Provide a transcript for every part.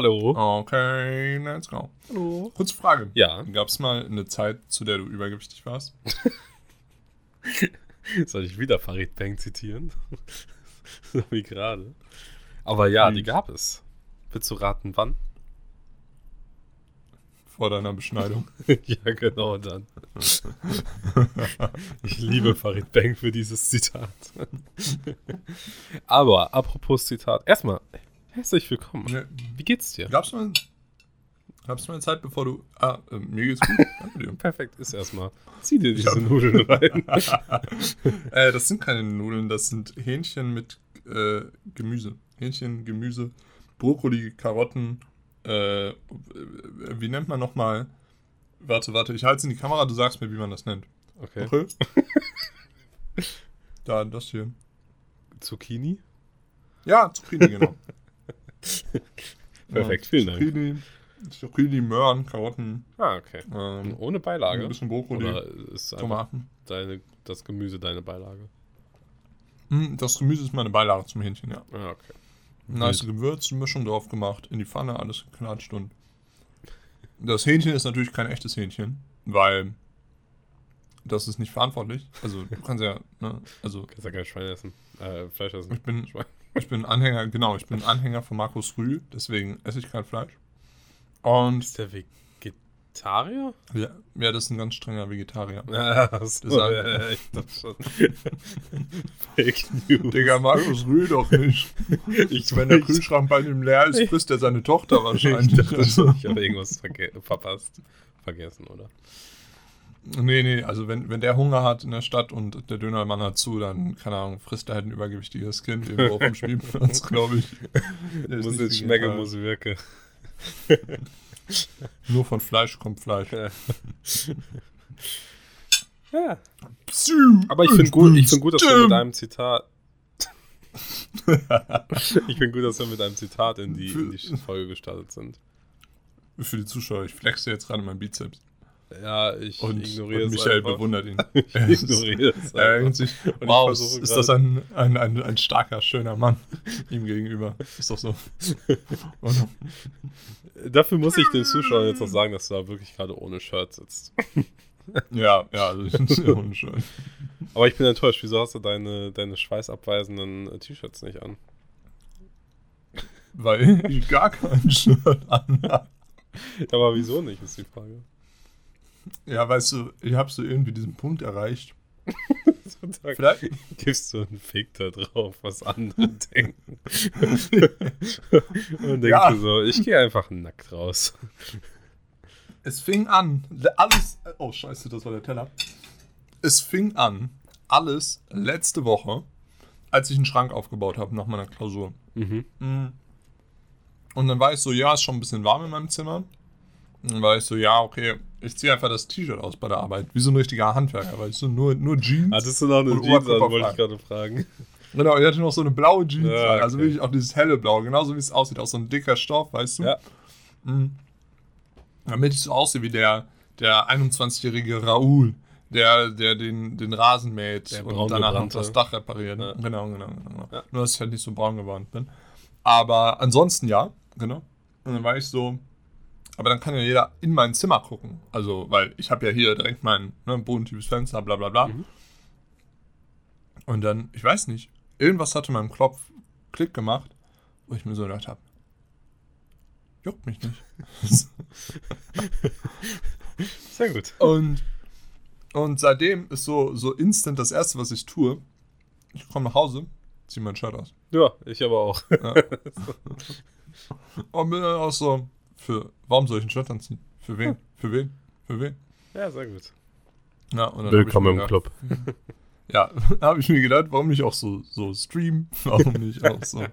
Hallo. Okay, let's go. Hallo. Kurze Frage. Ja. Gab es mal eine Zeit, zu der du übergewichtig warst? Soll ich wieder Farid Bang zitieren? so wie gerade. Aber ja, die gab es. Willst du raten, wann? Vor deiner Beschneidung? ja, genau dann. ich liebe Farid Bang für dieses Zitat. Aber apropos Zitat, erstmal herzlich willkommen. Ne, Wie geht's dir? Gab es mal, gab's mal eine Zeit, bevor du. Ah, äh, mir geht's gut. Danke dir. Perfekt ist erstmal. Zieh dir diese Ja. Nudeln rein. äh, das sind keine Nudeln, das sind Hähnchen mit äh, Gemüse. Hähnchen, Gemüse, Brokkoli, Karotten. Äh, wie nennt man nochmal? Warte, warte, ich halte es in die Kamera, du sagst mir, wie man das nennt. Okay. Okay? da, das hier. Zucchini? Ja, Zucchini, genau. Perfekt, vielen Dank. Zucchini, Zucchini, Möhren, Karotten, Ah, okay. ähm, Ohne Beilage? ein bisschen Brokkoli, Oder ist Tomaten. deine, das Gemüse deine Beilage? Hm, Das Gemüse ist meine Beilage zum Hähnchen, ja. Ah, okay. Nice Gewürzmischung drauf gemacht, in die Pfanne, alles geklatscht und das Hähnchen ist natürlich kein echtes Hähnchen, weil das ist nicht verantwortlich. Also du kannst ja, ne, also Kannst ja kein Schwein essen. Äh, Fleisch essen. ich bin, Schwein. Ich bin Anhänger, genau, ich bin Anhänger von Markus Rühl, deswegen esse ich kein Fleisch. Und Ist der Vegetarier? ja, ja, das ist ein ganz strenger Vegetarier. So, Das sagt- ja, ich dachte schon. Fake News. Digga, Markus Rühl doch nicht. Ich, Wenn der Kühlschrank bei ihm leer ist, frisst er seine Tochter wahrscheinlich. ich dachte ich habe irgendwas verge verpasst. Vergessen, oder? Nee, nee, also wenn, wenn der Hunger hat in der Stadt und der Dönermann hat zu, dann, keine Ahnung, frisst er halt ein übergewichtiges Kind irgendwo auf dem Spielplatz, glaube ich. Muss jetzt schmecken, muss wirken. Nur von Fleisch kommt Fleisch. Ja. ja. Aber ich finde gut, ich find gut, dass wir mit einem Zitat. ich finde gut, dass wir mit einem Zitat in die, in die Folge gestartet sind. Für die Zuschauer, ich flexe jetzt gerade meinen Bizeps. Ja, ich Und, ignoriere und es Michael einfach. bewundert ihn. Ich Er ignoriere es einfach. ich wow, ist das ein, ein, ein, ein starker, schöner Mann ihm gegenüber. Ist doch so. Und, Dafür muss ich den Zuschauern jetzt noch sagen, dass du da wirklich gerade ohne Shirt sitzt. ja, ja, also ich finde es ja unschön. Aber ich bin enttäuscht. Wieso hast du deine, deine schweißabweisenden äh, T-Shirts nicht an? Weil ich gar kein Shirt anhabe. Aber wieso nicht, ist die Frage. Ja, weißt du, ich habe so irgendwie diesen Punkt erreicht. So, Vielleicht, gibst du einen Fick da drauf, was andere denken. Und denkst Ja. du so, ich gehe einfach nackt raus. es fing an, alles, oh scheiße, das war der Teller. Es fing an, alles letzte Woche, als ich einen Schrank aufgebaut habe nach meiner Klausur. Mhm. Mhm. Und dann war ich so, ja, ist schon ein bisschen warm in meinem Zimmer. Und dann war ich so, ja, okay, ich ziehe einfach das T-Shirt aus bei der Arbeit. Wie so ein richtiger Handwerker, weißt du, nur, nur Jeans. Hattest du noch eine Und Jeans an, wollte ich gerade fragen. Genau, ich hatte noch so eine blaue Jeans, Ja, an, also okay. wirklich auch dieses helle Blau, genauso wie es aussieht, auch so ein dicker Stoff, weißt du. Ja. Mhm. Damit ich so aussehe wie der, der 21-jährige Raoul, der, der den, den Rasen mäht Der und danach das Dach repariert. Ja. Genau, genau, genau. genau. Ja. Nur, dass ich halt nicht so braun geworden bin. Aber ansonsten ja, genau. Und dann war ich so, aber dann kann ja jeder in mein Zimmer gucken. Also, weil ich habe ja hier direkt mein ne, bodentiefes Fenster, bla bla bla. Mhm. Und dann, ich weiß nicht, irgendwas hatte in meinem Klopf Klick gemacht, wo ich mir so gedacht habe, juckt mich nicht. Sehr gut. Und, und seitdem ist so, so instant das Erste, was ich tue, ich komme nach Hause, ziehe mein Shirt aus. Ja, ich aber auch. Ja. und bin dann auch so, für, warum soll ich ein Shirt anziehen? Für wen? Für wen? Für wen? Ja, sehr gut. Ja, und dann hab Willkommen im Club. Ja, da habe ich mir gedacht, warum nicht auch so, so streamen? Warum nicht auch so?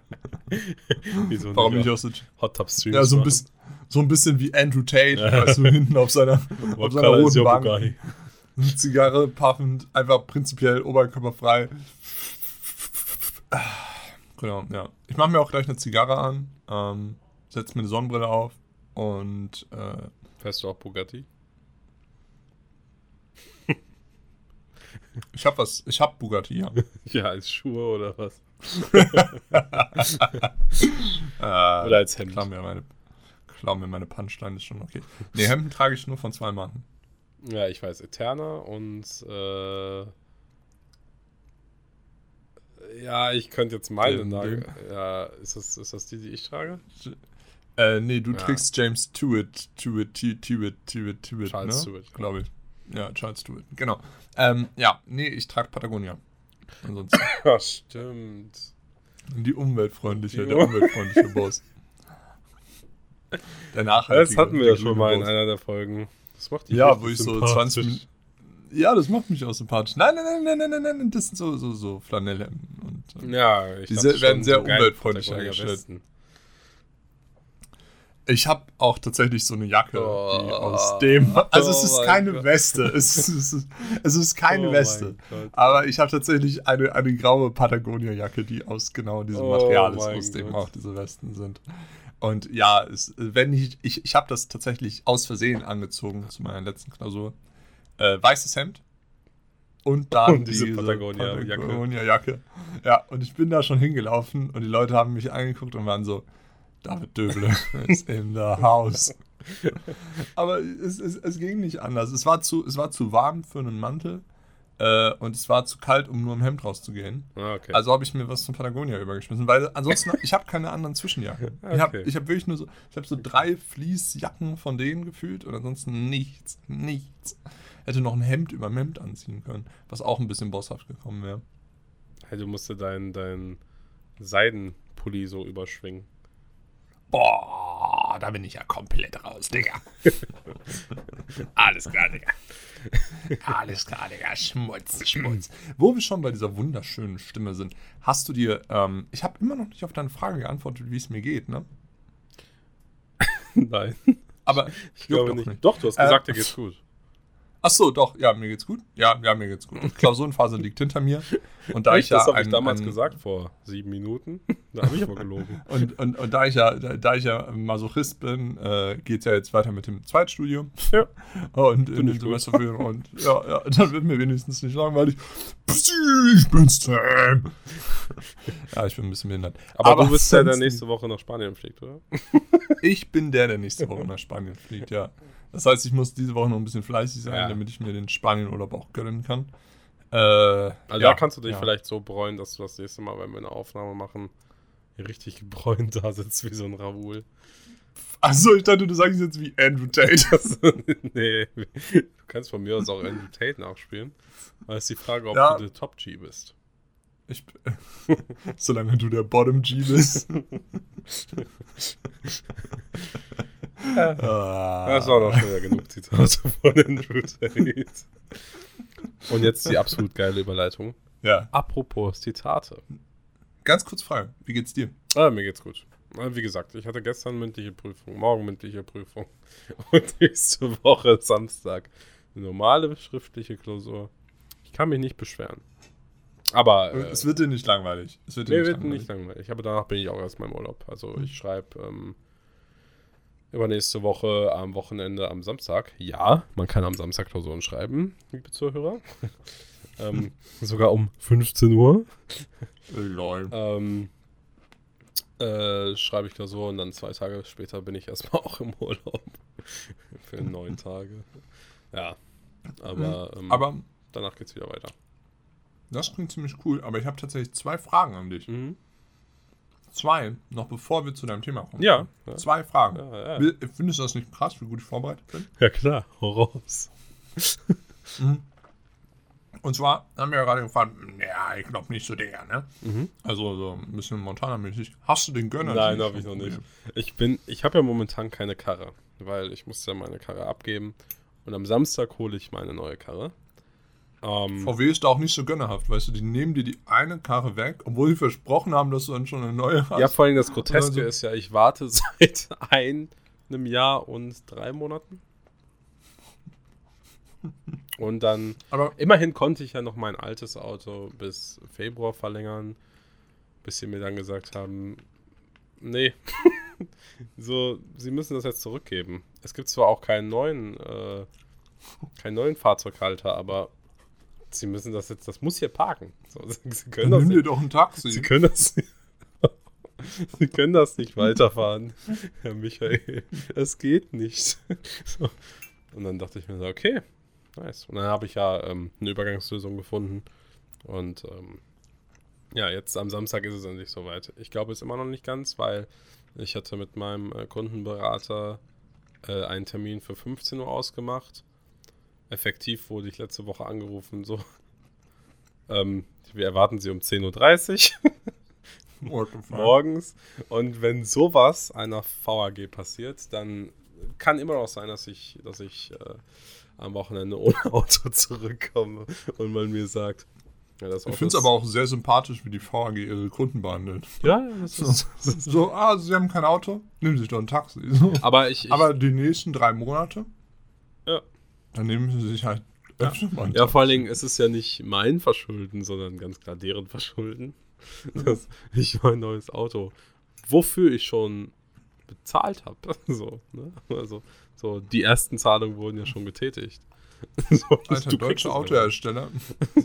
Wieso Warum nicht auch so Hot Top Streams? Ja, so ein, bisschen, so ein bisschen wie Andrew Tate, weißt du, hinten auf seiner, auf seiner roten Bank. Zigarre, puffend, einfach prinzipiell oberkörperfrei. Genau, ja. Ich mache mir auch gleich eine Zigarre an, ähm, setze mir eine Sonnenbrille auf und äh, Fährst du auch Bugatti? ich habe was, ich habe Bugatti, ja. Ja, als Schuhe oder was? Äh, Oder als Hemd? Klar, mir meine, klau mir meine Punchline, ist schon okay. Nee, Hemden trage ich nur von zwei Marken. Ja, ich weiß, Eterna und äh, ja, ich könnte jetzt meine den- Ja, ist das, ist das die, die ich trage? Äh, nee, du Ja. trägst James Tewitt, Tewitt, Tewitt, Tewitt, Tewitt, Tewitt, Charles ne? Stewart. Glaube ich. Ja, Charles Stewart, genau. Ähm, ja, nee, ich trage Patagonia. Ansonsten Ja, stimmt. die umweltfreundliche, Die der Um- umweltfreundliche Boss. Der nachhaltige. Das hatten wir ja schon mal in einer der Folgen. Das macht dich Ja, wo ich so sympathisch. 20 Minuten. Ja, das macht mich auch sympathisch. Nein, nein, nein, nein, nein, nein, nein, das sind so, so, so Flanellhemden. Und, äh, Ja, ich Die werden sehr umweltfreundlich hergestellt. Ich habe auch tatsächlich so eine Jacke, die Oh, aus dem. Also, es oh ist mein keine Gott. Weste. Es ist, es ist, keine Oh Weste. Aber ich habe tatsächlich eine, eine graue Patagonia-Jacke, die aus genau diesem Oh Material ist, aus dem Gott. auch diese Westen sind. Und ja, es, wenn ich, ich, ich habe das tatsächlich aus Versehen angezogen zu meiner letzten Klausur. Äh, weißes Hemd und dann Und diese Patagonia-Jacke. Patagonia-Jacke. Ja, und ich bin da schon hingelaufen und die Leute haben mich angeguckt und waren so, David Döble ist in the house. Aber es, es, es ging nicht anders. Es war zu, es war zu warm für einen Mantel äh, und es war zu kalt, um nur im Hemd rauszugehen. Ah, okay. Also habe ich mir was von Patagonia übergeschmissen, weil ansonsten, ich habe keine anderen Zwischenjacken. Ich habe Okay. ich hab wirklich nur so, ich habe so drei Fließjacken von denen gefühlt und ansonsten nichts, nichts. Hätte noch ein Hemd über dem Hemd anziehen können, was auch ein bisschen bosshaft gekommen wäre. hey, du musst deinen dein Seidenpulli so überschwingen. Boah, da bin ich ja komplett raus, Digga. Alles klar, Digga. Alles klar, Digga. Schmutz, Schmutz. Wo wir schon bei dieser wunderschönen Stimme sind, hast du dir, ähm, ich habe immer noch nicht auf deine Frage geantwortet, wie es mir geht, ne? Nein, Aber ich glaube juckt nicht. doch du hast Äh, gesagt, dir geht's gut. Ach so, doch, ja, mir geht's gut. Ja, ja, mir geht's gut. Die Klausurenphase liegt hinter mir. Und da ich Echt? ja das habe ich damals ein- gesagt, vor sieben Minuten. Da habe ich aber gelogen. Und, und, und da, ich ja, da, da ich ja Masochist bin, äh, geht es ja jetzt weiter mit dem Zweitstudium. Ja. Und in den ich. Semesterferien. Und ja, ja, dann wird mir wenigstens nicht langweilig. Ich bin Sam. ja, ich bin ein bisschen behindert. Aber, du bist ja der ansonsten- nächste Woche nach Spanien fliegt, oder? Ich bin der, der nächste Woche nach Spanien fliegt, ja. Das heißt, ich muss diese Woche noch ein bisschen fleißig sein, Ja. damit ich mir den Spanienurlaub auch gönnen kann. Äh, Also ja, da kannst du dich ja. vielleicht so bräunen, dass du das nächste Mal, wenn wir eine Aufnahme machen, richtig gebräunt da sitzt wie so ein Raoul. Achso, ich dachte, du sagst jetzt wie Andrew Tate. Das, nee, du kannst von mir aus auch Andrew Tate nachspielen. Aber ist die Frage, ob Ja. du der Top G bist. Ich, solange du der Bottom G bist. Ah. Das war doch schon wieder genug Zitate von Andrew Tate. Und jetzt die absolut geile Überleitung. Ja. Apropos Zitate. Ganz kurz Frage. Wie geht's dir? Ah, mir geht's gut. Ah, Wie gesagt, ich hatte gestern mündliche Prüfung, morgen mündliche Prüfung und nächste Woche Samstag eine normale schriftliche Klausur. Ich kann mich nicht beschweren. Aber äh, es wird dir nicht langweilig. Es wird dir mir nicht wird langweilig. nicht langweilig. Aber danach bin ich auch erstmal im Urlaub. Also ich schreibe ähm, übernächste Woche am Wochenende am Samstag. Ja, man kann am Samstag Klausuren schreiben, liebe Zuhörer. ähm, sogar um 15 Uhr. Lol. Ähm, äh, schreibe ich Klausur und dann zwei Tage später bin ich erstmal auch im Urlaub. Für neun Tage. Ja. Aber, ähm, Aber danach geht's wieder weiter. das klingt ziemlich cool. Aber ich habe tatsächlich zwei Fragen an dich. Mhm. Zwei, noch bevor wir zu deinem Thema kommen. Ja. Ja, Zwei Fragen. ja, ja. Findest du das nicht krass, wie gut ich vorbereitet bin? ja klar. Horrors. Und zwar haben wir ja gerade gefragt, ja, ich glaube nicht so der, ne? Mhm. Also so ein bisschen Montana-mäßig. Hast du den Gönner? Nein, habe ich noch nicht. Ich bin, ich habe ja momentan keine Karre, weil ich musste ja meine Karre abgeben und am Samstag hole ich meine neue Karre. Ähm, VW ist da auch nicht so gönnerhaft, weißt du, die nehmen dir die eine Karre weg, obwohl sie versprochen haben, dass du dann schon eine neue hast. ja, vor allem das Groteske Also- ist ja, ich warte seit einem Jahr und drei Monaten. Und dann, Aber immerhin konnte ich ja noch mein altes Auto bis Februar verlängern, bis sie mir dann gesagt haben, nee, so, sie müssen das jetzt zurückgeben. Es gibt zwar auch keinen neuen, äh, keinen neuen Fahrzeughalter, aber sie müssen das jetzt, das muss hier parken. So, sie, können dann das nimm dir nicht. doch ein Taxi. Sie können das Sie können das nicht weiterfahren, Herr Michael. Es geht nicht. So. Und dann dachte ich mir so, okay, nice. Und dann habe ich ja ähm, eine Übergangslösung gefunden. Und ähm, ja, jetzt am Samstag ist es endlich soweit. Ich glaube es immer noch nicht ganz, weil ich hatte mit meinem äh, Kundenberater äh, einen Termin für 15 Uhr ausgemacht. Effektiv wurde ich letzte Woche angerufen, so. Ähm, wir erwarten Sie um 10.30 Uhr morgens. Und wenn sowas einer VAG passiert, dann kann immer noch sein, dass ich, dass ich äh, am Wochenende ohne Auto zurückkomme und man mir sagt, ja, ich finde es aber auch sehr sympathisch, wie die VAG ihre Kunden behandelt. Ja, das ist so, so ah, sie haben kein Auto, nehmen Sie sich doch ein Taxi. So. Aber, ich, ich, aber die nächsten drei Monate. Dann nehmen Sie sich halt ja. ja, vor allen Dingen ist es ja nicht mein Verschulden, sondern ganz klar deren Verschulden, dass ich mein neues Auto, wofür ich schon bezahlt habe. So, ne? Also, so, die ersten Zahlungen wurden ja schon getätigt. so, Alter, deutsche Autohersteller,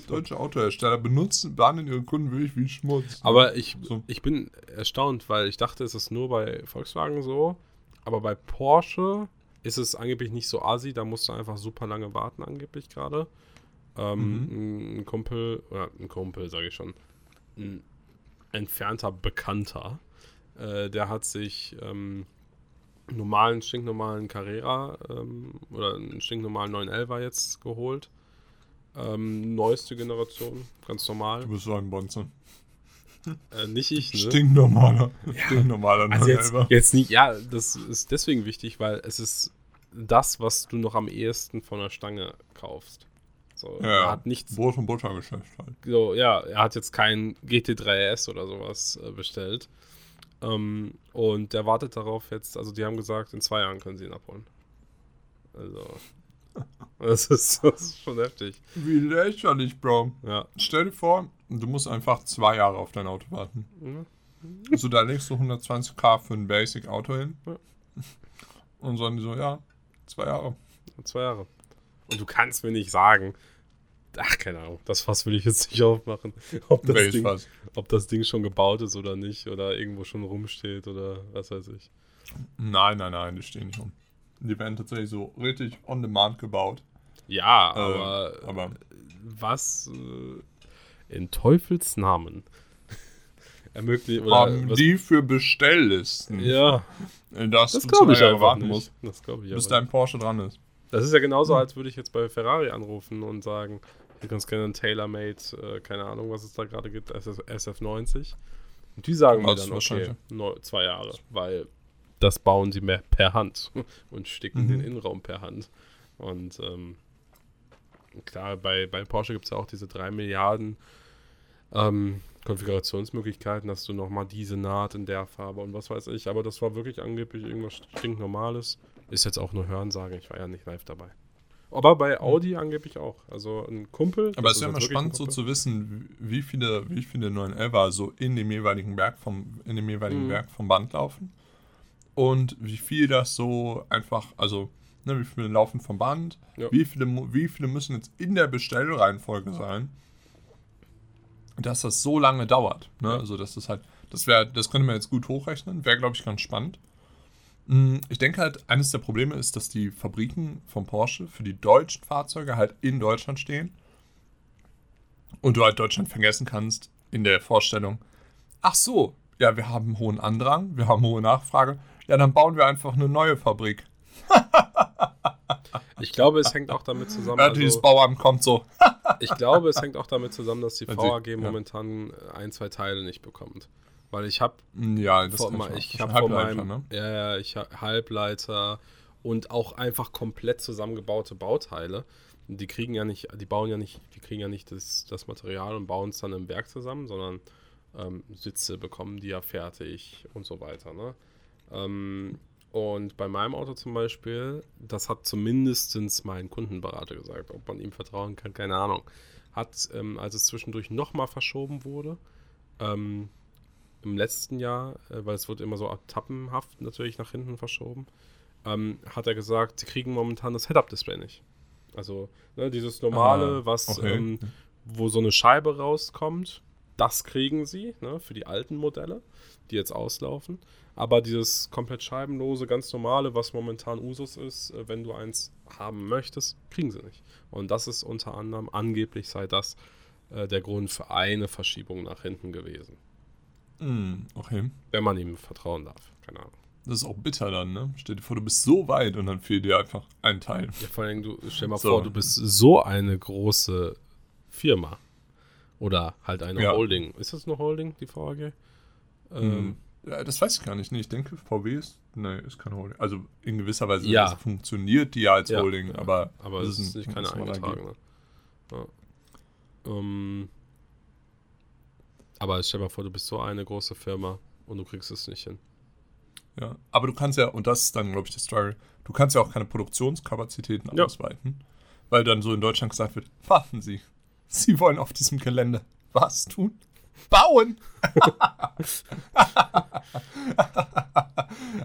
deutsche Autohersteller benutzen, behandeln ihre Kunden wirklich wie Schmutz. Aber ich, so. ich bin erstaunt, weil ich dachte, es ist nur bei Volkswagen so, aber bei Porsche ist es angeblich nicht so assi, da musst du einfach super lange warten, angeblich gerade. Ähm, mhm. Ein Kumpel, oder ein Kumpel, sage ich schon, ein entfernter Bekannter, äh, der hat sich ähm, normalen, stinknormalen Carrera ähm, oder einen stinknormalen 911er jetzt geholt. Ähm, neueste Generation, ganz normal. Du bist so ein Bonze. Äh, nicht ich, ne? Stinknormaler. Ja. Stinknormaler also jetzt, jetzt nicht, ja, das ist deswegen wichtig, weil es ist das, was du noch am ehesten von der Stange kaufst. So, ja, er hat nichts. Brot- und Buttergeschäft halt. So, ja, er hat jetzt kein GT3S oder sowas äh, bestellt. Ähm, und der wartet darauf jetzt, also die haben gesagt, in zwei Jahren können sie ihn abholen. Also. Das ist, das ist schon heftig. Wie lächerlich, Bro. Ja. Stell dir vor, du musst einfach zwei Jahre auf dein Auto warten. Mhm. Also da legst du 120k für ein Basic-Auto hin. Ja. Und sagen die so, ja, zwei Jahre. Zwei Jahre. Und du kannst mir nicht sagen, ach, keine Ahnung, das Fass will ich jetzt nicht aufmachen. Ob das, Ding, ob das Ding schon gebaut ist oder nicht oder irgendwo schon rumsteht oder was weiß ich. Nein, nein, nein, die stehen nicht rum. Die werden tatsächlich so richtig on demand gebaut. Ja, aber, äh, aber was äh, in Teufels Namen ermöglicht oder haben was, die für Bestelllisten? Ja, das, das glaube ich einfach warten musst, das ich bis dein Porsche dran ist. Das ist ja genauso, als würde ich jetzt bei Ferrari anrufen und sagen, wir können gerne ein TaylorMade, äh, keine Ahnung, was es da gerade gibt, SF, SF90. Und die sagen mir dann, okay, zwei Jahre, weil das bauen sie mehr per Hand und sticken mhm. den Innenraum per Hand. Und ähm, klar, bei, bei Porsche gibt es ja auch diese drei Milliarden ähm, Konfigurationsmöglichkeiten, dass du nochmal diese Naht in der Farbe und was weiß ich. Aber das war wirklich angeblich irgendwas stinknormales. Ist jetzt auch nur Hörensagen, ich war ja nicht live dabei. Aber bei Audi angeblich auch. Also ein Kumpel. Aber es ist ja immer spannend, so zu wissen, wie viele, wie viele 911er so in dem jeweiligen Werk vom, in dem jeweiligen mhm. Werk vom Band laufen. Und wie viel das so einfach, also, ne, wie viele laufen vom Band, ja. wie, viele, wie viele müssen jetzt in der Bestellreihenfolge sein, dass das so lange dauert. Ne? Ja. Also, dass das halt, das wäre, das könnte man jetzt gut hochrechnen, wäre, glaube ich, ganz spannend. Mm, ich denke halt, eines der Probleme ist, dass die Fabriken von Porsche für die deutschen Fahrzeuge halt in Deutschland stehen. Und du halt Deutschland vergessen kannst in der Vorstellung, ach so, ja, wir haben hohen Andrang, wir haben hohe Nachfrage, ja, dann bauen wir einfach eine neue Fabrik. ich glaube, es hängt auch damit zusammen. Ja, dieses also, Bauamt kommt so. ich glaube, es hängt auch damit zusammen, dass die VAG ja. momentan ein, zwei Teile nicht bekommt. Weil ich habe ja, das vor, ich, ich habe vor meinem ne? ja, ja, ich habe Halbleiter und auch einfach komplett zusammengebaute Bauteile. Die kriegen ja nicht, die bauen ja nicht, die kriegen ja nicht das, das Material und bauen es dann im Werk zusammen, sondern ähm, Sitze bekommen die ja fertig und so weiter. Ne? Ähm, und bei meinem Auto zum Beispiel, das hat zumindest mein Kundenberater gesagt, ob man ihm vertrauen kann, keine Ahnung. Hat, ähm, als es zwischendurch nochmal verschoben wurde, ähm, im letzten Jahr, äh, weil es wird immer so etappenhaft natürlich nach hinten verschoben, ähm, hat er gesagt, sie kriegen momentan das Head-Up-Display nicht. Also ne, dieses normale, ah, was, okay. ähm, wo so eine Scheibe rauskommt, das kriegen sie ne, für die alten Modelle, die jetzt auslaufen. Aber dieses komplett scheibenlose, ganz normale, was momentan Usus ist, äh, wenn du eins haben möchtest, kriegen sie nicht. Und das ist unter anderem, angeblich sei das äh, der Grund für eine Verschiebung nach hinten gewesen. Mm, okay. Wenn man ihm vertrauen darf. Keine Ahnung. Das ist auch bitter dann, ne? Stell dir vor, du bist so weit und dann fehlt dir einfach ein Teil. Ja, vor allem, du stell mal So. vor, du bist so eine große Firma. Oder halt eine Ja. Holding. Ist das eine Holding, die VAG? Ähm, Ja, das weiß ich gar nicht. Nee, ich denke, VW ist. Nee, ist keine Holding. Also in gewisser Weise Ja. funktioniert die ja als Ja, Holding, ja. aber. aber es ist nicht ein keine eingetragene. Ja. Ähm, aber stell mal vor, du bist so eine große Firma und du kriegst es nicht hin. Ja, aber du kannst ja, und das ist dann, glaube ich, der Struggle, du kannst ja auch keine Produktionskapazitäten Ja. ausweiten, weil dann so in Deutschland gesagt wird, warten Sie, Sie wollen auf diesem Gelände was tun? Bauen!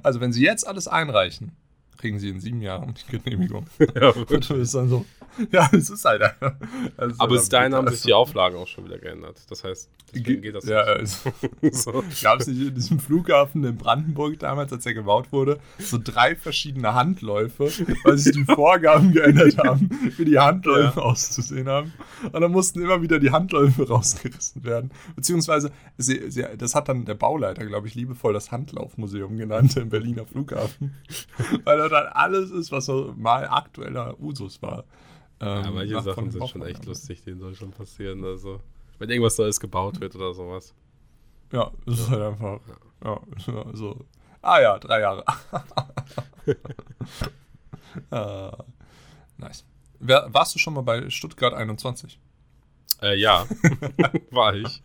also wenn Sie jetzt alles einreichen, kriegen Sie in sieben Jahren die Genehmigung. ja, Und das ist dann so, ja, es ist halt einfach. ist aber halt bis dahin haben sich die Auflagen auch schon wieder geändert. Das heißt, deswegen geht das ja, nicht. also, so. Gab es nicht in diesem Flughafen in Brandenburg damals, als er gebaut wurde, so drei verschiedene Handläufe, weil sich die Vorgaben geändert haben, wie die Handläufe auszusehen haben. Und dann mussten immer wieder die Handläufe rausgerissen werden. Beziehungsweise, sie, sie, das hat dann der Bauleiter, glaube ich, liebevoll das Handlaufmuseum genannt im Berliner Flughafen. weil da dann alles ist, was so mal aktueller Usus war. Ähm, Ja, manche Sachen sind schon echt lustig, die in Deutschland passieren. Also, wenn irgendwas Neues gebaut wird oder sowas. Ja, das ist halt einfach. Ja, so. Ah ja, drei Jahre. äh, nice. Warst du schon mal bei Stuttgart 21? Äh, ja, war ich.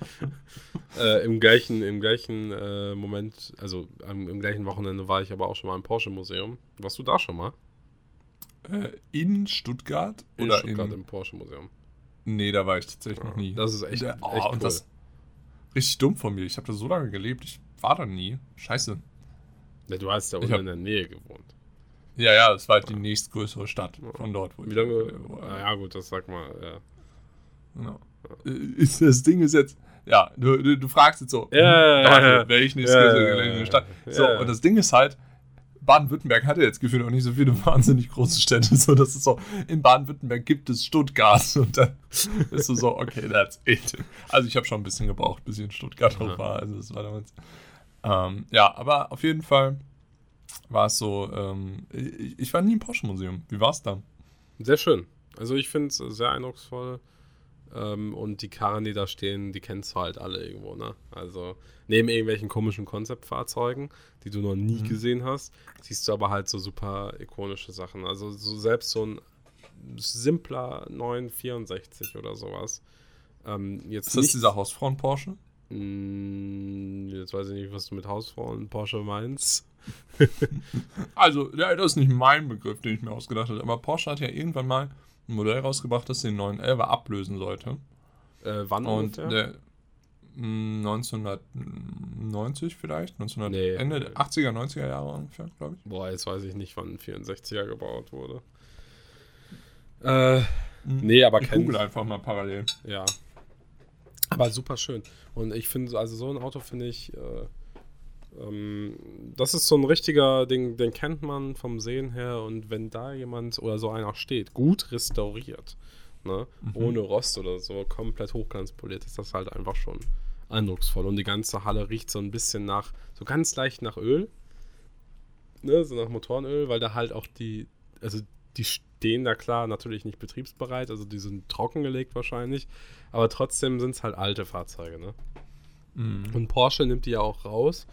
Äh, Im gleichen, im gleichen äh, Moment, also am, im gleichen Wochenende war ich aber auch schon mal im Porsche-Museum. Warst du da schon mal? Äh, in Stuttgart? In oder Stuttgart in. im Porsche-Museum. Nee, da war ich tatsächlich noch nie. Das ist echt, oh, echt cool. das richtig dumm von mir. Ich habe da so lange gelebt. Ich war da nie. Scheiße. ja, du hast ja unten hab- in der Nähe gewohnt. Ja, ja, das war halt die nächstgrößere Stadt von dort, wo Wie ich lange? ja, gut, das sag mal. Ja. Genau. Äh, das Ding ist jetzt, ja, du, du, du fragst jetzt so, Ja, ja, hm, ja, ja. welche Ja, ja, ja, Stadt? ja. So, Ja. und das Ding ist halt, Baden-Württemberg hat ja jetzt gefühlt auch nicht so viele wahnsinnig große Städte, so das ist so, in Baden-Württemberg gibt es Stuttgart und dann ist so, so okay, that's it. Also ich habe schon ein bisschen gebraucht, bis ich in Stuttgart auch war, also das war damals, ähm, ja, aber auf jeden Fall war es so, ähm, ich, ich war nie im Porsche-Museum, wie war es da? Sehr schön. Also ich finde es sehr eindrucksvoll. Ähm, und die Karren, die da stehen, die kennst du halt alle irgendwo, ne? Also neben irgendwelchen komischen Konzeptfahrzeugen, die du noch nie Mhm. gesehen hast, siehst du aber halt so super ikonische Sachen. Also so selbst so ein simpler 964 oder sowas. Ähm, jetzt Ist das nicht, dieser Hausfrauen-Porsche? Mm, Jetzt weiß ich nicht, was du mit Hausfrauen Porsche meinst. Also, ja, das ist nicht mein Begriff, den ich mir ausgedacht habe. Aber Porsche hat ja irgendwann mal ein Modell rausgebracht, das den 911 ablösen sollte. Äh, wann Und ungefähr? der mh, 1990 vielleicht? 1900, Nee. Ende der 80er, 90er Jahre ungefähr, glaube ich. Boah, jetzt weiß ich nicht, wann ein 64er gebaut wurde. Äh, Mhm. nee, aber Ich kennt, google einfach mal parallel. ja. Aber super schön. Und ich finde, also so ein Auto finde ich, äh, das ist so ein richtiger Ding, den kennt man vom Sehen her. Und wenn da jemand oder so einer steht, gut restauriert, ne, Mhm. ohne Rost oder so, komplett hochglanzpoliert, ist das halt einfach schon eindrucksvoll. Und die ganze Halle riecht so ein bisschen nach, so ganz leicht nach Öl. Ne, so nach Motorenöl, weil da halt auch die, also die stehen da klar natürlich nicht betriebsbereit, also die sind trockengelegt wahrscheinlich, aber trotzdem sind es halt alte Fahrzeuge, ne? Mhm. Und Porsche nimmt die ja auch raus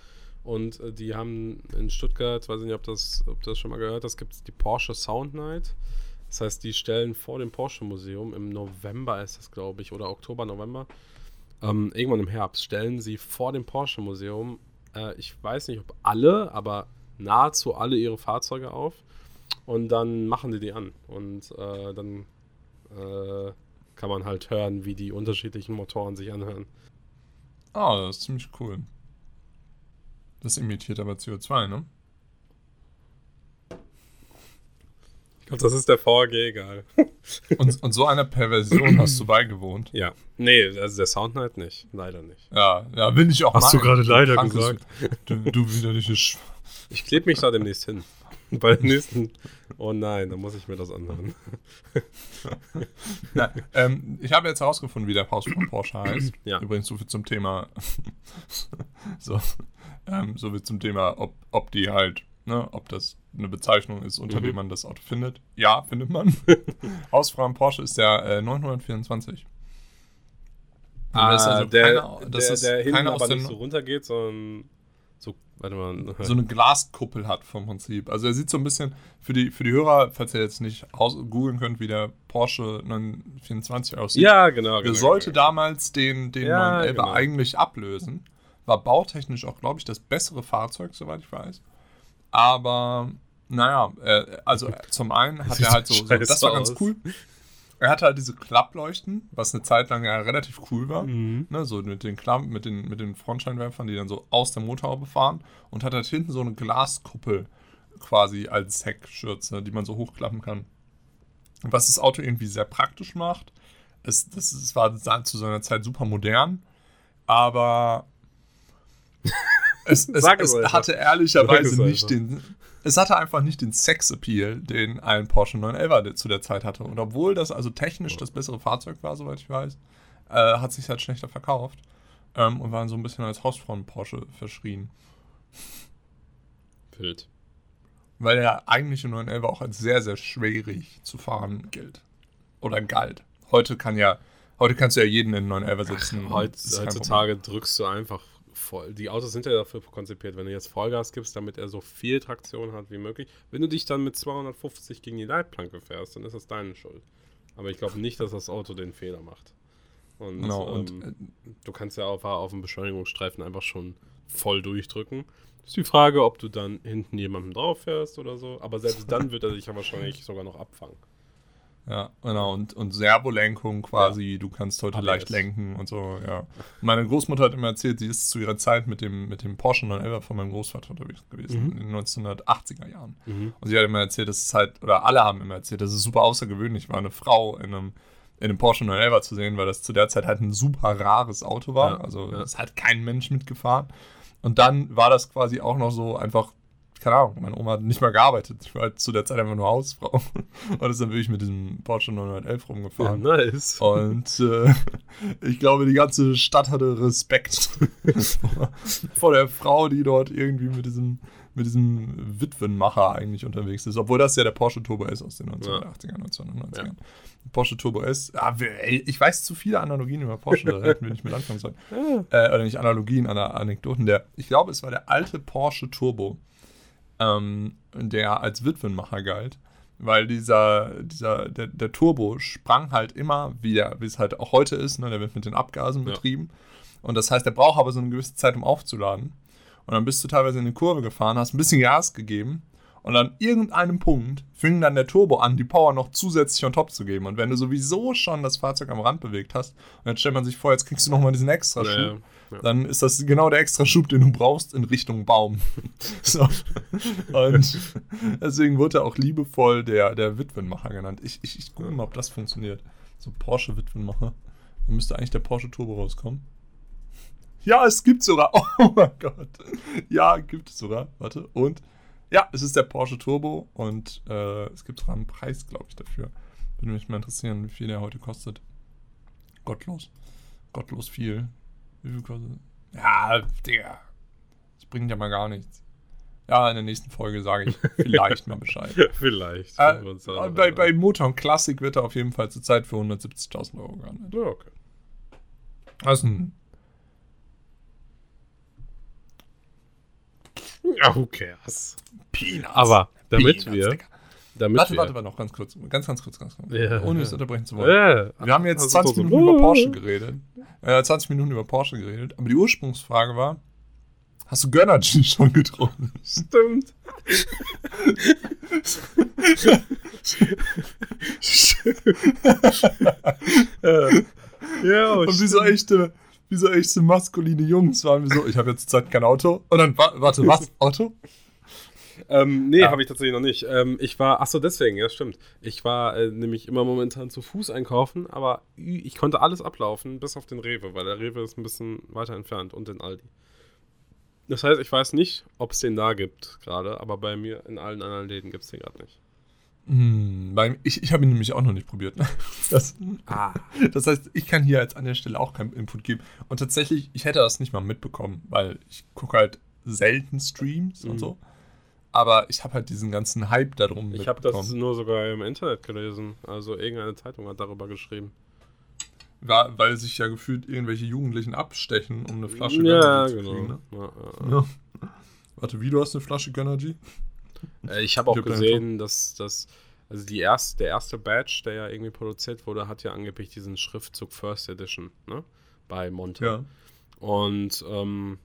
und äh, die haben in Stuttgart, weiß ich nicht, ob das, ob du das schon mal gehört hast, gibt es die Porsche Sound Night. Das heißt, die stellen vor dem Porsche Museum, im November ist das, glaube ich, oder Oktober, November, ähm, irgendwann im Herbst, stellen sie vor dem Porsche Museum, äh, ich weiß nicht, ob alle, aber nahezu alle ihre Fahrzeuge auf und dann machen die die an und äh, dann äh, kann man halt hören, wie die unterschiedlichen Motoren sich anhören. Ah, das ist ziemlich cool. Das imitiert aber CO2, ne? glaube, das ist der VAG egal. Und, und so einer Perversion hast du beigewohnt. Ja. Nee, also der Soundnight nicht. Leider nicht. Ja, ja, will ich auch Hast du meinen. gerade leider Krankes- gesagt? Du, du widerliche Sch Ich klebe mich da demnächst hin. Bei der nächsten. Oh nein, dann muss ich mir das anhören. Na, ähm, ich habe jetzt herausgefunden, wie der Haus von Porsche heißt. Ja. Übrigens so viel zum Thema. so, ähm, so viel zum Thema, ob, ob die halt, ne, ob das eine Bezeichnung ist, unter Mhm. dem man das Auto findet. Ja, findet man. Hausfrau am Porsche ist der äh, 924. Und das ist also Ah, der, keine- das der, ist der hinten aber nicht so runtergeht, sondern so, warte mal. so eine Glaskuppel hat vom Prinzip. Also er sieht so ein bisschen, für die, für die Hörer, falls ihr jetzt nicht aus googeln könnt, wie der Porsche 924 aussieht. ja, genau. Der genau, sollte genau. damals den, den Ja, 911 genau. eigentlich ablösen. War bautechnisch auch, glaube ich, das bessere Fahrzeug, soweit ich weiß. Aber, naja, äh, also äh, zum einen hat er halt so, so das war ganz cool. Er hatte halt diese Klappleuchten, was eine Zeit lang ja relativ cool war. Mhm. Ne, so mit den Klamm, mit den, mit den Frontscheinwerfern, die dann so aus der Motorhaube fahren und hat halt hinten so eine Glaskuppel quasi als Heckschürze, die man so hochklappen kann. Was das Auto irgendwie sehr praktisch macht. Es, das, es war zu seiner Zeit super modern, aber es, es, es hatte ehrlicherweise nicht den. Es hatte einfach nicht den Sex-Appeal, den ein Porsche 911 zu der Zeit hatte. Und obwohl das also technisch das bessere Fahrzeug war, soweit ich weiß, äh, hat sich halt schlechter verkauft ähm, und waren so ein bisschen als Hausfrauen-Porsche verschrien. Wild. Weil der eigentliche 911 auch als sehr, sehr schwierig zu fahren gilt. Oder galt. Heute kann ja, heute kannst du ja jeden in einen 911 setzen. Heut, Das ist kein heutzutage drückst du einfach voll. Die Autos sind ja dafür konzipiert, wenn du jetzt Vollgas gibst, damit er so viel Traktion hat wie möglich. Wenn du dich dann mit 250 gegen die Leitplanke fährst, dann ist das deine Schuld. Aber ich glaube nicht, dass das Auto den Fehler macht. Und, Genau, ähm, und äh, du kannst ja auf, auf dem Beschleunigungsstreifen einfach schon voll durchdrücken. Ist die Frage, ob du dann hinten jemanden drauf fährst oder so. Aber selbst dann wird er sich ja wahrscheinlich sogar noch abfangen. Ja, genau. Und, und Servolenkung quasi, du kannst heute ABS. leicht lenken und so, ja. Meine Großmutter hat immer erzählt, sie ist zu ihrer Zeit mit dem, mit dem Porsche 911 von meinem Großvater unterwegs gewesen, Mhm. in den 1980er Jahren. Und sie hat immer erzählt, dass es halt, oder alle haben immer erzählt, dass es super außergewöhnlich war, eine Frau in einem, in einem Porsche 911 zu sehen, weil das zu der Zeit halt ein super rares Auto war. Ja, also ja. es hat kein Mensch mitgefahren. Und dann war das quasi auch noch so einfach, keine Ahnung, meine Oma hat nicht mal gearbeitet. Ich war halt zu der Zeit einfach nur Hausfrau. Und ist dann wirklich mit diesem Porsche 911 Ja, rumgefahren. nice. Und äh, ich glaube, die ganze Stadt hatte Respekt vor, vor der Frau, die dort irgendwie mit diesem, mit diesem Witwenmacher eigentlich unterwegs ist. Obwohl das ja der Porsche Turbo S aus den 1980er, 1990ern. Ja. Porsche Turbo S. Ah, ich weiß zu viele Analogien über Porsche, da hätten wir nicht mit anfangen sollen. Äh, oder nicht Analogien, Anekdoten. Der, ich glaube, es war der alte Porsche Turbo, ähm, der als Witwenmacher galt. Weil dieser, dieser, der, der Turbo sprang halt immer wieder, wie es halt auch heute ist, ne? der wird mit den Abgasen Ja. betrieben. Und das heißt, der braucht aber so eine gewisse Zeit, um aufzuladen. Und dann bist du teilweise in die Kurve gefahren, hast ein bisschen Gas gegeben und an irgendeinem Punkt fing dann der Turbo an, die Power noch zusätzlich on top zu geben. Und wenn du sowieso schon das Fahrzeug am Rand bewegt hast, und jetzt stellt man sich vor, jetzt kriegst du nochmal diesen extra Schub, Ja, ja. dann ist das genau der extra Schub, den du brauchst in Richtung Baum. so. Und deswegen wurde er auch liebevoll der, der Witwenmacher genannt. Ich, ich, ich gucke mal, ob das funktioniert. So Porsche Witwenmacher. Dann müsste eigentlich der Porsche Turbo rauskommen. Ja, es gibt sogar. Oh mein Gott. Ja, gibt es sogar. Warte. Und ja, es ist der Porsche Turbo und äh, es gibt sogar einen Preis, glaube ich, dafür. Würde mich mal interessieren, wie viel der heute kostet. Gottlos. Gottlos viel. Wie viel kostet? Ja, Digga. Das bringt ja mal gar nichts. Ja, in der nächsten Folge sage ich vielleicht mal Bescheid. Vielleicht. Äh, da- bei, bei Motor Classic wird er auf jeden Fall zurzeit für 170.000 Euro gehandelt. Ja, okay. Das ist ein Ja, who cares? Peanuts. Aber damit Peanuts, wir, damit Warte, wir, warte, warte, noch ganz kurz. Ganz, ganz kurz, ganz kurz. Ja. Ohne es unterbrechen zu wollen. Äh, Wir haben jetzt hast 20 du so- Minuten über Porsche geredet. Äh, 20 Minuten über Porsche geredet. Aber die Ursprungsfrage war: Hast du Gönnergy schon getrunken? Stimmt. ja, oh, Und wie so echte, wie so echte maskuline Jungs waren wir so: Ich habe jetzt Zeit kein Auto. Und dann, wa warte, was? Auto? ähm, nee, Ja. habe ich tatsächlich noch nicht. Ähm, ich war, ach so, deswegen, ja, stimmt. Ich war äh, nämlich immer momentan zu Fuß einkaufen, aber ich konnte alles ablaufen, bis auf den Rewe, weil der Rewe ist ein bisschen weiter entfernt und den Aldi. Das heißt, ich weiß nicht, ob es den da gibt gerade, aber bei mir in allen anderen Läden gibt es den gerade nicht. Hm, ich ich habe ihn nämlich auch noch nicht probiert. Das, Ah. das heißt, ich kann hier jetzt an der Stelle auch keinen Input geben. Und tatsächlich, ich hätte das nicht mal mitbekommen, weil ich gucke halt selten Streams und Mhm. so. Aber ich habe halt diesen ganzen Hype darum Ich habe das nur sogar im Internet gelesen. Also irgendeine Zeitung hat darüber geschrieben. War, weil sich ja gefühlt irgendwelche Jugendlichen abstechen, um eine Flasche ja, Gönnergy genau. zu kriegen. Ne? Ja. Ja. Warte, wie du hast eine Flasche Gönnergy? Äh, Ich habe auch gesehen, dass das, also die erste, der erste Badge, der ja irgendwie produziert wurde, hat ja angeblich diesen Schriftzug First Edition, ne? Bei Monte. Ja. Und ähm,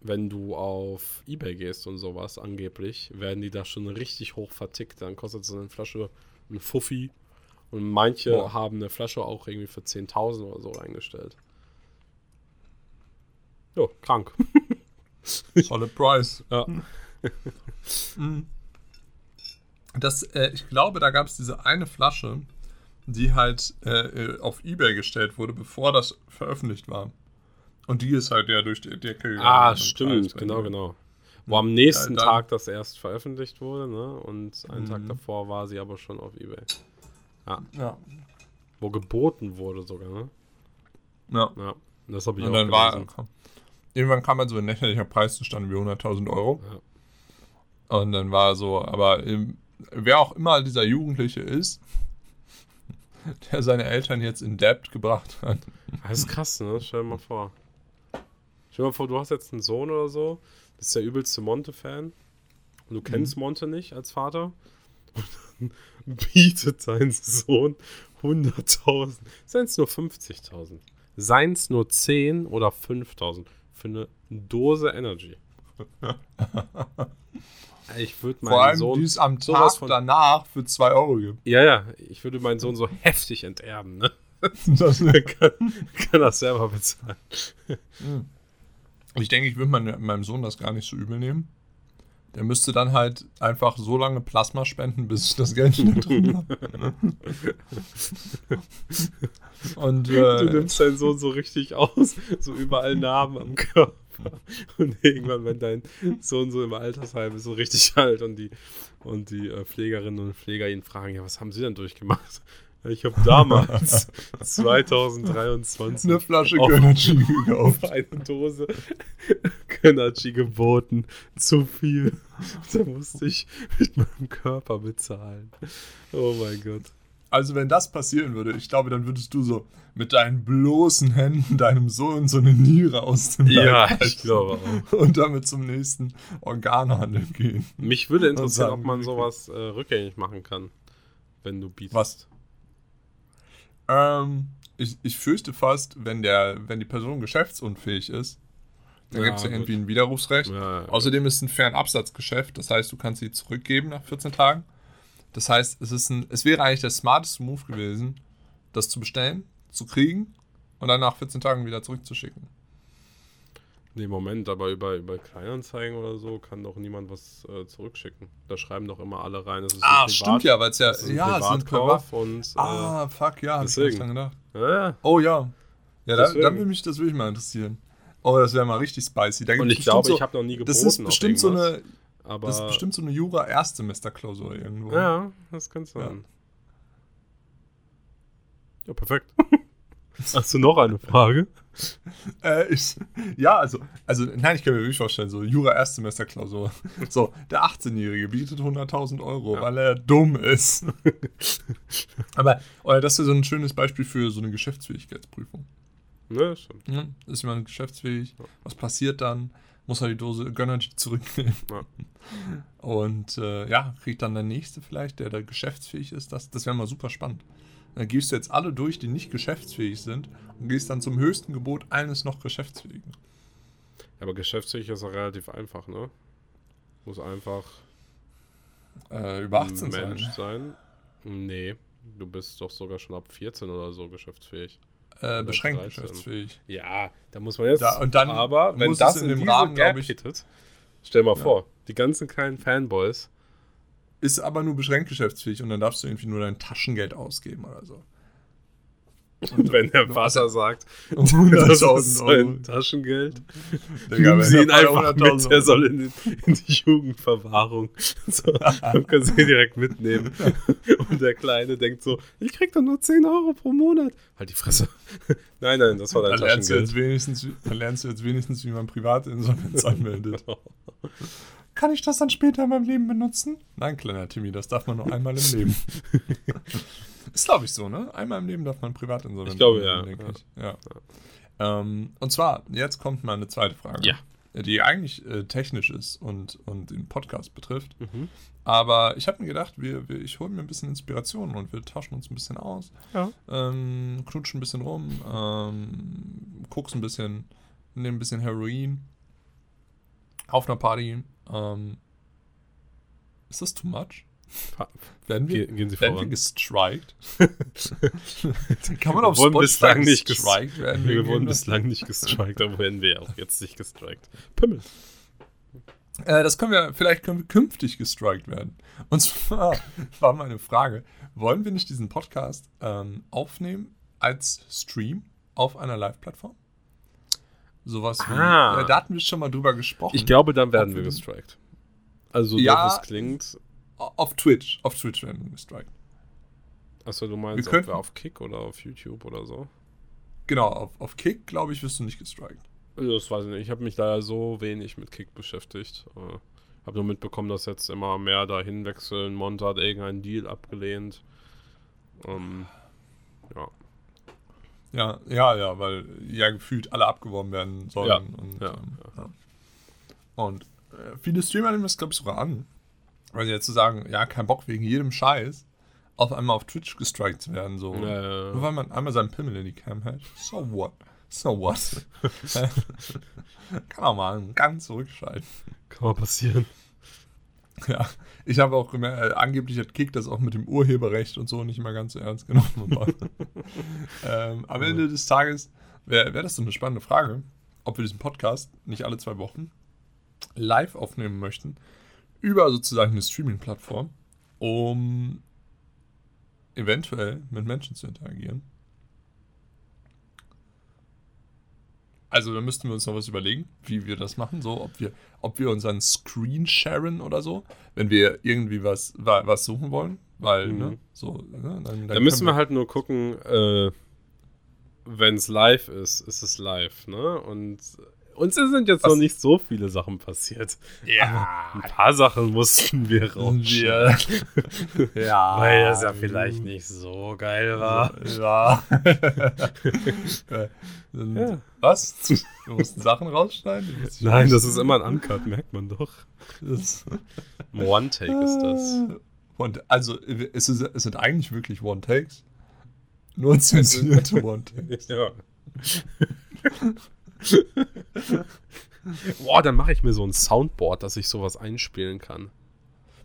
wenn du auf Ebay gehst und sowas, angeblich, werden die da schon richtig hoch vertickt. Dann kostet so eine Flasche ein Fuffi. Und manche Boah. haben eine Flasche auch irgendwie für 10.000 oder so reingestellt. Jo, krank. Solid Price. Ja. Mhm. Das, äh, ich glaube, da gab es diese eine Flasche, die halt äh, auf Ebay gestellt wurde, bevor das veröffentlicht war. Und die ist halt ja durch die Decke gegangen. Ah, im stimmt, genau, genau. Wo am nächsten dann- Tag das erst veröffentlicht wurde, ne? Und einen Tag Mhm. davor war sie aber schon auf Ebay. Ja. Wo geboten wurde sogar, ne? ja. Ja, das habe ich Und auch dann war. gelesen. Irgendwann kam halt so ein lächerlicher Preis zustande wie 100.000 Euro. Ja. Und dann war so, aber wer auch immer dieser Jugendliche ist, der seine Eltern jetzt in Debt gebracht hat. Das ist krass, ne? Stell dir mal vor. Stell dir mal vor, du hast jetzt einen Sohn oder so, das ist der übelste Monte-Fan und du kennst Monte nicht als Vater und dann bietet sein Sohn 100.000. Seien es nur 50.000. Seien es nur 10 oder 5.000 für eine Dose Energy. Ich würde Vor meinen allem, Sohn. die es am Tag von- danach für 2 Euro gibt. Ja, ja, ich würde meinen Sohn so heftig enterben, ne? Das, kann, kann das selber bezahlen. ich denke, ich würde mein, meinem Sohn das gar nicht so übel nehmen. Der müsste dann halt einfach so lange Plasma spenden, bis ich das Geld wieder drin habe. Und Du äh, nimmst deinen Sohn so richtig aus, so überall Narben am Körper. Und irgendwann, wenn dein Sohn so im Altersheim ist, so richtig alt und die, und die äh, Pflegerinnen und Pfleger ihn fragen, ja, was haben sie denn durchgemacht? Ich habe damals, 2023, eine Flasche Gönnergy gekauft. auf eine Dose Gönnergy geboten. Zu viel. Da musste ich mit meinem Körper bezahlen. Oh mein Gott. Also wenn das passieren würde, ich glaube, dann würdest du so mit deinen bloßen Händen deinem Sohn so eine Niere aus dem Leib Ja, ich glaube auch. Und damit zum nächsten Organhandel gehen. Mich würde interessieren, ob man sowas äh, rückgängig machen kann, wenn du bietest. Was? Ähm, ich, ich fürchte fast, wenn, der, wenn die Person geschäftsunfähig ist, dann Ja, gibt es ja irgendwie ein Widerrufsrecht. Ja, ja. Außerdem ist es ein Fernabsatzgeschäft, das heißt, du kannst sie zurückgeben nach 14 Tagen. Das heißt, es, ist ein, es wäre eigentlich der smarteste Move gewesen, das zu bestellen, zu kriegen und dann nach 14 Tagen wieder zurückzuschicken. Nee, Moment, aber über, über Kleinanzeigen oder so kann doch niemand was äh, zurückschicken. Da schreiben doch immer alle rein. Das ist ein Ah, Privat- stimmt ja, weil es ja, ist ein ja, es sind Privat. und äh, Ah, fuck, ja, hab ich deswegen. nicht dran gedacht. ja. Oh ja. Ja, da, dann will mich, das würde mich mal interessieren. Oh, das wäre mal richtig spicy. Da Und ich glaube, bestimmt ich habe noch nie geboten Das ist auf bestimmt so eine, aber das ist bestimmt so eine Jura-Erstsemester-Klausur irgendwo. Ja, das könnte sein. Ja, perfekt. Hast du noch eine Frage? Äh, ich, ja, also, also, nein, ich kann mir wirklich vorstellen, so Jura-Erstsemester-Klausur. So, der 18-Jährige bietet 100.000 Euro, Ja. weil er dumm ist. Aber, oder das ist so ein schönes Beispiel für so eine Geschäftsfähigkeitsprüfung. Ne, stimmt. Ne? Ist jemand geschäftsfähig? Was passiert dann? Muss er die Dose Gönnergy zurücknehmen? Ja. Und äh, ja, kriegt dann der Nächste vielleicht, der da geschäftsfähig ist. Das, das wäre mal super spannend. Dann gehst du jetzt alle durch, die nicht geschäftsfähig sind und gehst dann zum höchsten Gebot eines noch geschäftsfähigen. Aber geschäftsfähig ist auch relativ einfach, ne? Muss einfach Äh, über ein 18 Mensch sein. sein. Nee, du bist doch sogar schon ab 14 oder so geschäftsfähig. Äh, beschränkt 13. geschäftsfähig. Ja, da muss man jetzt. Da- und dann aber wenn das es in, in dem Rahmen, Gap glaub ich- hittet, Stell mal Ja. vor, die ganzen kleinen Fanboys. Ist aber nur beschränkt geschäftsfähig und dann darfst du irgendwie nur dein Taschengeld ausgeben oder so. Und wenn der Vater sagt, das 100.000 ist sein Taschengeld, Digga, nehmen sie ihn einfach 100.000 mit, der soll in, die- in die Jugendverwahrung. So, dann können sie ihn direkt mitnehmen. Und der Kleine denkt so, ich krieg doch nur 10 Euro pro Monat. Halt die Fresse. Nein, nein, das war dein Dann lernst, du jetzt Taschengeld. wenigstens, dann lernst du jetzt wenigstens, wie man Privatinsolvenz anmeldet. Kann ich das dann später in meinem Leben benutzen? Nein, kleiner Timmy, das darf man nur einmal im Leben. Ist, glaube ich, so, ne? Einmal im Leben darf man Privatinsolvenz Ich glaube, ja. denke ich. ja. Ähm, und zwar, jetzt kommt mal eine zweite Frage. Ja. Die eigentlich äh, technisch ist und, und den Podcast betrifft. Mhm. Aber ich habe mir gedacht, wir, wir, ich hole mir ein bisschen Inspiration und wir tauschen uns ein bisschen aus. Ja. Ähm, knutschen ein bisschen rum, ähm, guckst ein bisschen, nehmen ein bisschen Heroin auf einer Party. Ähm, ist das too much? Werden wir, Ge- Gehen Sie werden wir gestrikt? Kann man Wir auf Spotify bislang nicht ges- gestrikt werden? Wir wegen wurden bislang nicht gestrikt, aber werden wir auch jetzt nicht gestrikt. Pimmel. Äh, das können wir, vielleicht können wir künftig gestrikt werden. Und zwar war meine Frage, wollen wir nicht diesen Podcast ähm, aufnehmen als Stream auf einer Live-Plattform? Sowas wie, Ah. äh, da hatten wir schon mal drüber gesprochen. Ich glaube, dann werden wir wir- gestrikt. Also, Ja. doof es klingt. Auf Twitch, auf Twitch werden wir gestrikt. Achso, du meinst, Wir könnten- wir auf Kick oder auf YouTube oder so? Genau, auf, auf Kick, glaube ich, wirst du nicht gestrikt. Das weiß ich nicht. Ich habe mich da so wenig mit Kick beschäftigt. Äh, habe nur mitbekommen, dass jetzt immer mehr dahin wechseln. Monte hat irgendeinen Deal abgelehnt. Ähm, ja. Ja, ja, ja, weil ja gefühlt alle abgeworben werden sollen. Ja, Und, ja, ähm, ja. und äh, viele Streamer nehmen das, glaube ich, sogar an. Weil sie jetzt zu sagen, ja, kein Bock wegen jedem Scheiß auf einmal auf Twitch gestrikt zu werden. So. Nur Äh, weil man einmal seinen Pimmel in die Cam hält. So what? So what? Kann auch mal ganz zurückschalten. kann mal passieren. Ja, ich habe auch gemerkt, äh, angeblich hat Kick das auch mit dem Urheberrecht und so nicht mal ganz so ernst genommen. Ähm, am Ende des Tages wäre wär das so eine spannende Frage, ob wir diesen Podcast nicht alle zwei Wochen live aufnehmen möchten, über sozusagen eine Streaming-Plattform, um eventuell mit Menschen zu interagieren. Also da müssten wir uns noch was überlegen, wie wir das machen, so ob wir, ob wir unseren Screen sharen oder so, wenn wir irgendwie was, wa- was suchen wollen, weil Mhm. ne, so, ne, dann, Da müssen wir halt nur gucken, äh, wenn es live ist, ist es live, ne? Und uns sind jetzt Was- noch nicht so viele Sachen passiert. ja, Ein paar Sachen mussten wir rausschneiden. ja, Weil das ja vielleicht nicht so geil war. Ja. Ja. Was? Wir mussten Sachen rausschneiden? Nein, das ist immer ein Uncut, merkt man doch. Das- One Take ist das. Und also, es, ist, es sind eigentlich wirklich One-Takes. Nur zensierte One-Takes. Ja. Boah, dann mache ich mir so ein Soundboard, dass ich sowas einspielen kann.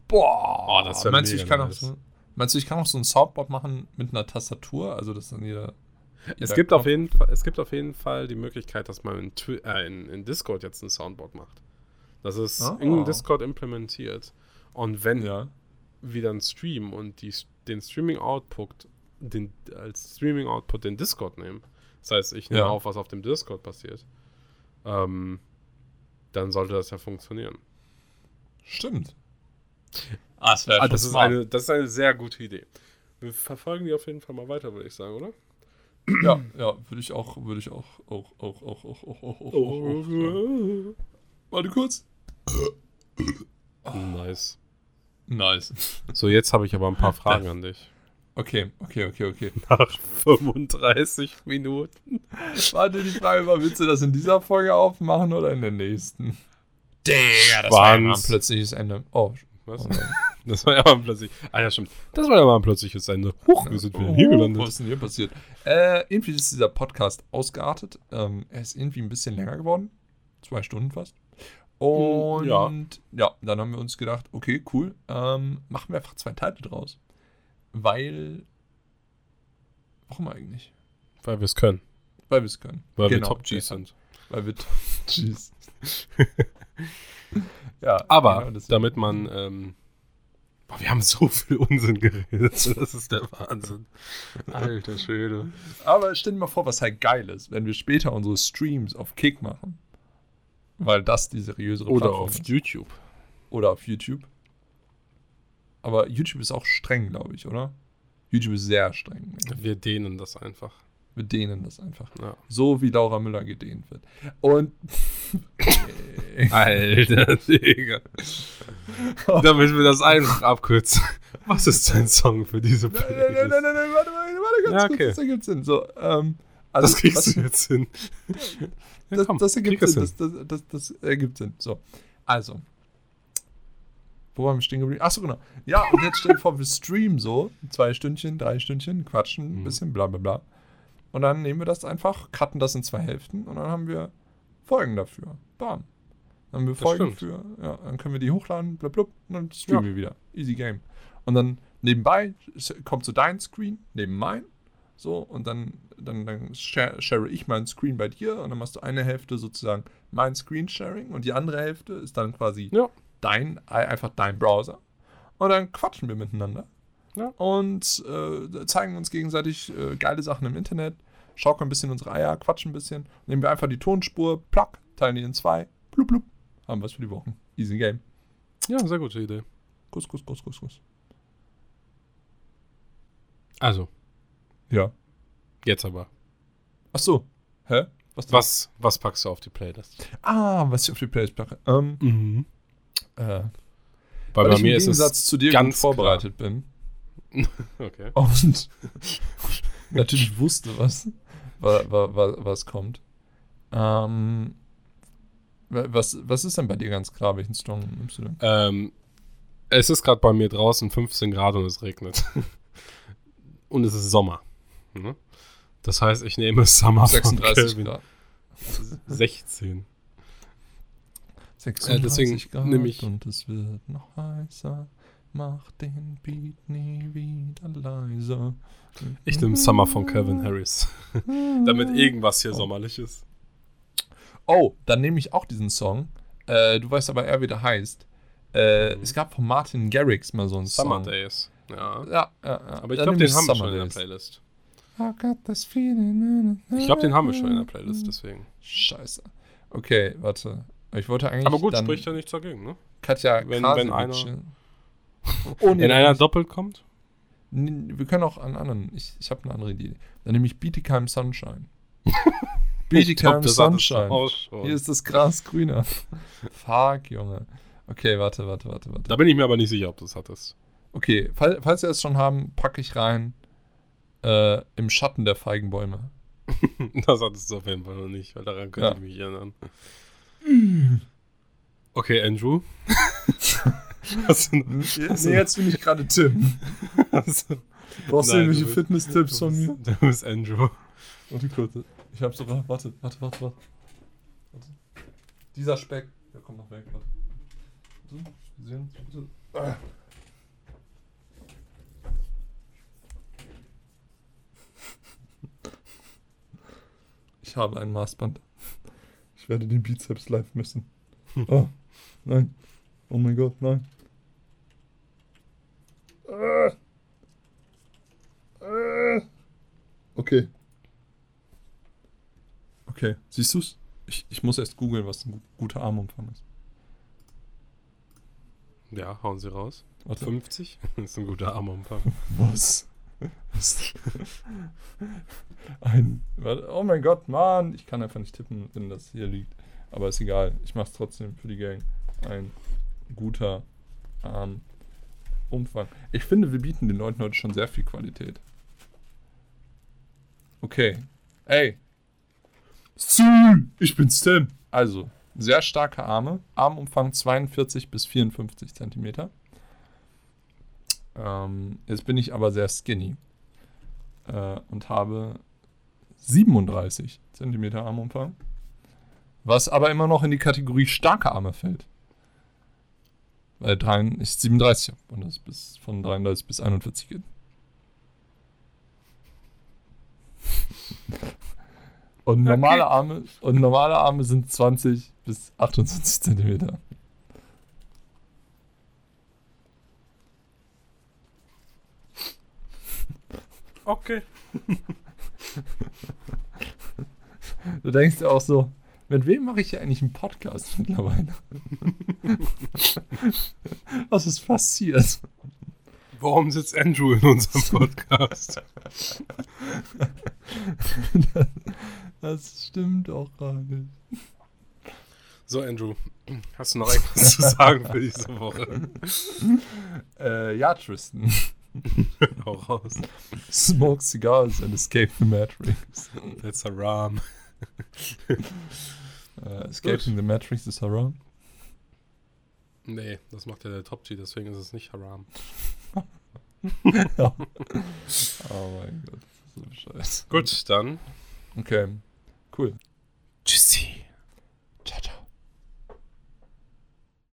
Boah, Oh, das wär meinst, du, mega ich kann auch nice. so, meinst du, ich kann auch so ein Soundboard machen mit einer Tastatur? Also, das dann jeder. Es gibt, auf jeden Fall, es gibt auf jeden Fall die Möglichkeit, dass man in, äh, in, in Discord jetzt ein Soundboard macht. Das ist Ah. in Discord implementiert. Und wenn Ja. wir dann streamen und die, den Streaming-Output den, als Streaming-Output den Discord nehmen, das heißt, ich nehme Ja. auf, was auf dem Discord passiert, ähm, dann sollte das ja funktionieren. Stimmt. Ah, das Ah, das, ist eine, das ist eine sehr gute Idee. Wir verfolgen die auf jeden Fall mal weiter, würde ich sagen, oder? Ja, ja, würde ich auch, würde ich auch, auch, auch, auch, auch, auch, auch, auch, auch sagen. Warte kurz. Nice. Nice. So, jetzt habe ich aber ein paar Fragen an dich. Okay, okay, okay, okay. Nach 35 Minuten. Warte, die Frage war, willst du das in dieser Folge aufmachen oder in der nächsten? Digga, das war ja mal ein plötzliches Ende. Oh, Was? Das war ja mal plötzlich. Ah ja, stimmt. Das war ja mal ein plötzliches Ende. Huch, wir sind wieder hier Was gelandet. ist denn hier passiert? Äh, irgendwie ist dieser Podcast ausgeartet. Ähm, er ist irgendwie ein bisschen länger geworden. Zwei Stunden fast. Und ja. ja, dann haben wir uns gedacht, okay, cool, ähm, machen wir einfach zwei Teile draus. Weil. Warum eigentlich? Weil wir es können. Weil wir es können. Weil Genau, wir Top Gs sind. Weil wir Top Gs ja, Aber genau, damit man, ähm, boah, wir haben so viel Unsinn geredet. Das ist der Wahnsinn. Alter Schwede. Aber stell dir mal vor, was halt geil ist, wenn wir später unsere Streams auf Kick machen. Weil das die seriösere Oder Plattform auf ist. YouTube. Oder auf YouTube. Aber YouTube ist auch streng, glaube ich, oder? YouTube ist sehr streng. Wir dehnen das einfach. Wir dehnen das einfach. Ja. So wie Laura Müller gedehnt wird. Und. Alter, Digga. Damit wir das einfach abkürzen. Was ist dein Song für diese Nein, nein, nein, Playlist? nein, nein, nein, warte, warte, warte ganz Ja, kurz, okay. das ergibt Sinn. So, ähm, also, Das kriegst was- du jetzt hin. Ja, das, komm, das ergibt Sinn. das, das, das ergibt Sinn. So, also. Wo waren wir stehen geblieben? Achso, genau. Ja, und jetzt stell dir vor, wir streamen so zwei Stündchen, drei Stündchen, quatschen ein Mhm. bisschen, bla bla bla. Und dann nehmen wir das einfach, cutten das in zwei Hälften und dann haben wir Folgen dafür. Bam. Dann haben wir Das Folgen stimmt. für, ja, dann können wir die hochladen, blub, blub, und dann streamen Ja. wir wieder. Easy Game. Und dann nebenbei kommt so dein Screen neben mein. So, und dann, dann, dann share, share ich meinen Screen bei dir und dann machst du eine Hälfte sozusagen mein Screen-Sharing und die andere Hälfte ist dann quasi Ja. Dein, ei- einfach dein Browser. Und dann quatschen wir miteinander. Ja. Und äh, zeigen uns gegenseitig äh, geile Sachen im Internet, schaukeln ein bisschen unsere Eier, quatschen ein bisschen, nehmen wir einfach die Tonspur, plack, teilen die in zwei, blub, blub, haben was für die Wochen. Easy Game. Ja, sehr gute Idee. Kuss, kuss, kuss, kuss, kuss. Also, Ja. jetzt aber. Ach so. Hä? Was? Was, was packst du auf die Playlist? Ah, was ich auf die Playlist packe. Ähm, Mhm. Äh, Weil weil bei ich mir im ist es zu dir ganz vorbereitet bin Okay. und natürlich wusste, was, wa- wa- wa- was kommt. Ähm, wa- was, was ist denn bei dir ganz klar? Welchen Song nimmst du denn? Ähm, es ist gerade bei mir draußen 15 Grad und es regnet. und es ist Sommer. Ne? Das heißt, ich nehme Summer von 36 Calvin. Grad. 16. 36 deswegen Grad nehm ich- und es wird noch heißer. Mach den Beat nie wieder leiser. Ich nehme Summer von Calvin Harris. Damit irgendwas hier sommerlich ist. Oh, dann nehme ich auch diesen Song. Äh, du weißt aber eher, wie der heißt. Äh, Mhm. Es gab von Martin Garrix mal so einen Summer Song. Days. Ja. Ja, ja, ja. Aber ich glaube, nehme den haben wir Summer schon in der Days. Playlist. Ich glaube, den haben wir schon in der Playlist, deswegen. Scheiße. Okay, warte. Ich wollte eigentlich. Aber gut, dann spricht ja nichts dagegen, ne? Katja wenn- wenn einer- Oh, nee, In einer doppelt kommt? Wir können auch einen anderen. Ich, ich habe eine andere Idee. Dann nehme ich Bietigheim Sunshine. Bietigheim glaub, Sunshine. Hier ist das Gras grüner. Fuck, Junge. Okay, warte, warte, warte, warte. Da bin ich mir aber nicht sicher, ob du es hattest. Okay, fall, falls wir es schon haben, packe ich rein. Äh, Im Schatten der Feigenbäume. Das hattest du auf jeden Fall noch nicht, weil daran könnte Ja. ich mich erinnern. Okay, Andrew. Hast du noch- Nee, jetzt bin ich gerade Tim. du- Brauchst du Nein, irgendwelche du Fitness-Tipps von mir? Du bist- Andrew. Warte kurz. Ich hab sogar. Warte, warte, warte, warte. warte. Dieser Speck. Der kommt noch weg. Warte. Warte, wir sehen uns, bitte. Ich habe ein Maßband. Ich werde den Bizeps live messen. Oh, nein. Oh mein Gott, nein. Ah. Ah. Okay. Okay, siehst du's? Ich, ich muss erst googeln, was ein gu- guter Armumfang ist. Ja, hauen sie raus. Warte. 50? Das ist ein guter Armumfang. Was? Ein. Oh mein Gott, Mann. Ich kann einfach nicht tippen, wenn das hier liegt. Aber ist egal. Ich mach's trotzdem für die Gang. Ein guter Armumfang. Ich finde, wir bieten den Leuten heute schon sehr viel Qualität. Okay. Ey. Ich bin's Tim. Also, sehr starke Arme. Armumfang 42 bis 54 Zentimeter. Ähm, jetzt bin ich aber sehr skinny äh, und habe 37 Zentimeter Armumfang. Was aber immer noch in die Kategorie starke Arme fällt. Weil 3 ich 37 habe und das bis von 33 bis 41 geht. Und normale Arme und normale Arme sind 20 bis bis 28 Zentimeter. Okay. Du denkst auch so, mit wem mache ich hier eigentlich einen Podcast mittlerweile? Was ist passiert? Warum sitzt Andrew in unserem Podcast? Das stimmt auch gar nicht. So, Andrew, hast du noch etwas zu sagen für diese Woche? Äh, ja, Tristan. Hau raus. Smoke cigars and escape the Matrix. That's haram. Äh, escaping the Matrix is haram. Nee, das macht ja der Top G, deswegen ist es nicht haram. ja. Oh mein Gott, so bescheuert. Gut, dann Okay, cool.